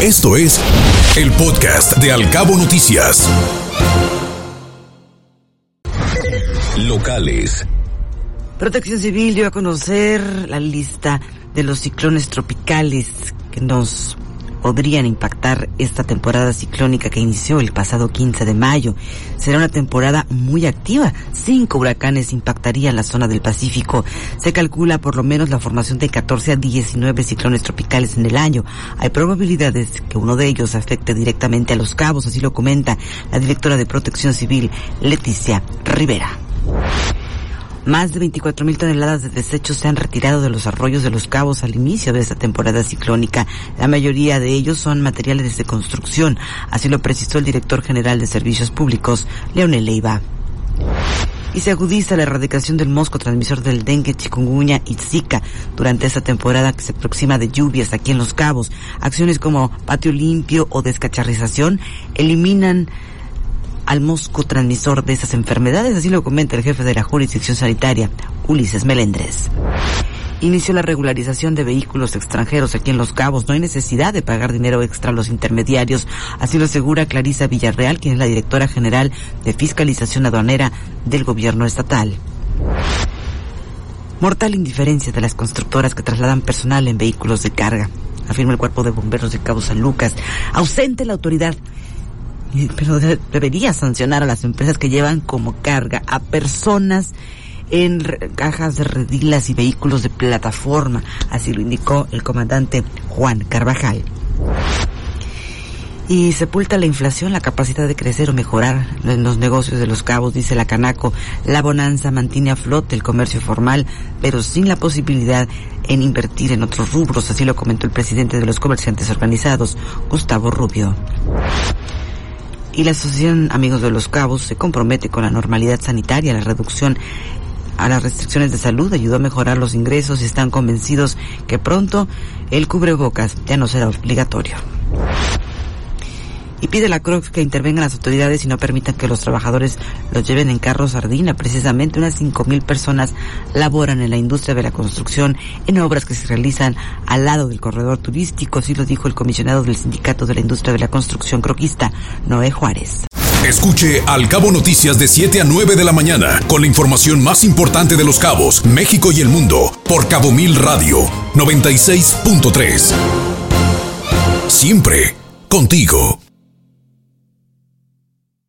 Esto es el podcast de Alcabo Noticias. Locales. Protección Civil dio a conocer la lista de los ciclones tropicales que nos podrían impactar esta temporada ciclónica que inició el pasado 15 de mayo. Será una temporada muy activa. Cinco huracanes impactarían la zona del Pacífico. Se calcula por lo menos la formación de 14 a 19 ciclones tropicales en el año. Hay probabilidades que uno de ellos afecte directamente a los cabos, así lo comenta la directora de Protección Civil, Leticia Rivera. Más de 24 mil toneladas de desechos se han retirado de los arroyos de los cabos al inicio de esta temporada ciclónica. La mayoría de ellos son materiales de construcción, así lo precisó el director general de Servicios Públicos, Leonel Leiva y se agudiza la erradicación del mosco transmisor del dengue, chikungunya y zika durante esta temporada que se aproxima de lluvias aquí en Los Cabos. Acciones como patio limpio o descacharrización eliminan al mosco transmisor de esas enfermedades, así lo comenta el jefe de la jurisdicción sanitaria, Ulises Melendres. Inició la regularización de vehículos extranjeros aquí en Los Cabos. No hay necesidad de pagar dinero extra a los intermediarios. Así lo asegura Clarisa Villarreal, quien es la directora general de fiscalización aduanera del gobierno estatal. Mortal indiferencia de las constructoras que trasladan personal en vehículos de carga, afirma el cuerpo de bomberos de Cabo San Lucas. Ausente la autoridad pero debería sancionar a las empresas que llevan como carga a personas en cajas de redilas y vehículos de plataforma, así lo indicó el comandante Juan Carvajal. Y sepulta la inflación, la capacidad de crecer o mejorar en los negocios de los cabos, dice la Canaco. La bonanza mantiene a flote el comercio formal, pero sin la posibilidad en invertir en otros rubros, así lo comentó el presidente de los comerciantes organizados, Gustavo Rubio y la Asociación Amigos de los Cabos se compromete con la normalidad sanitaria, la reducción a las restricciones de salud, ayudó a mejorar los ingresos y están convencidos que pronto el cubrebocas ya no será obligatorio y pide la Crocs que intervengan las autoridades y no permitan que los trabajadores los lleven en carros sardina. Precisamente unas cinco mil personas laboran en la industria de la construcción en obras que se realizan al lado del corredor turístico, así lo dijo el comisionado del Sindicato de la Industria de la Construcción Croquista, Noé Juárez. Escuche Al Cabo Noticias de 7 a 9 de la mañana con la información más importante de los cabos, México y el mundo por Cabo Mil Radio 96.3. Siempre contigo.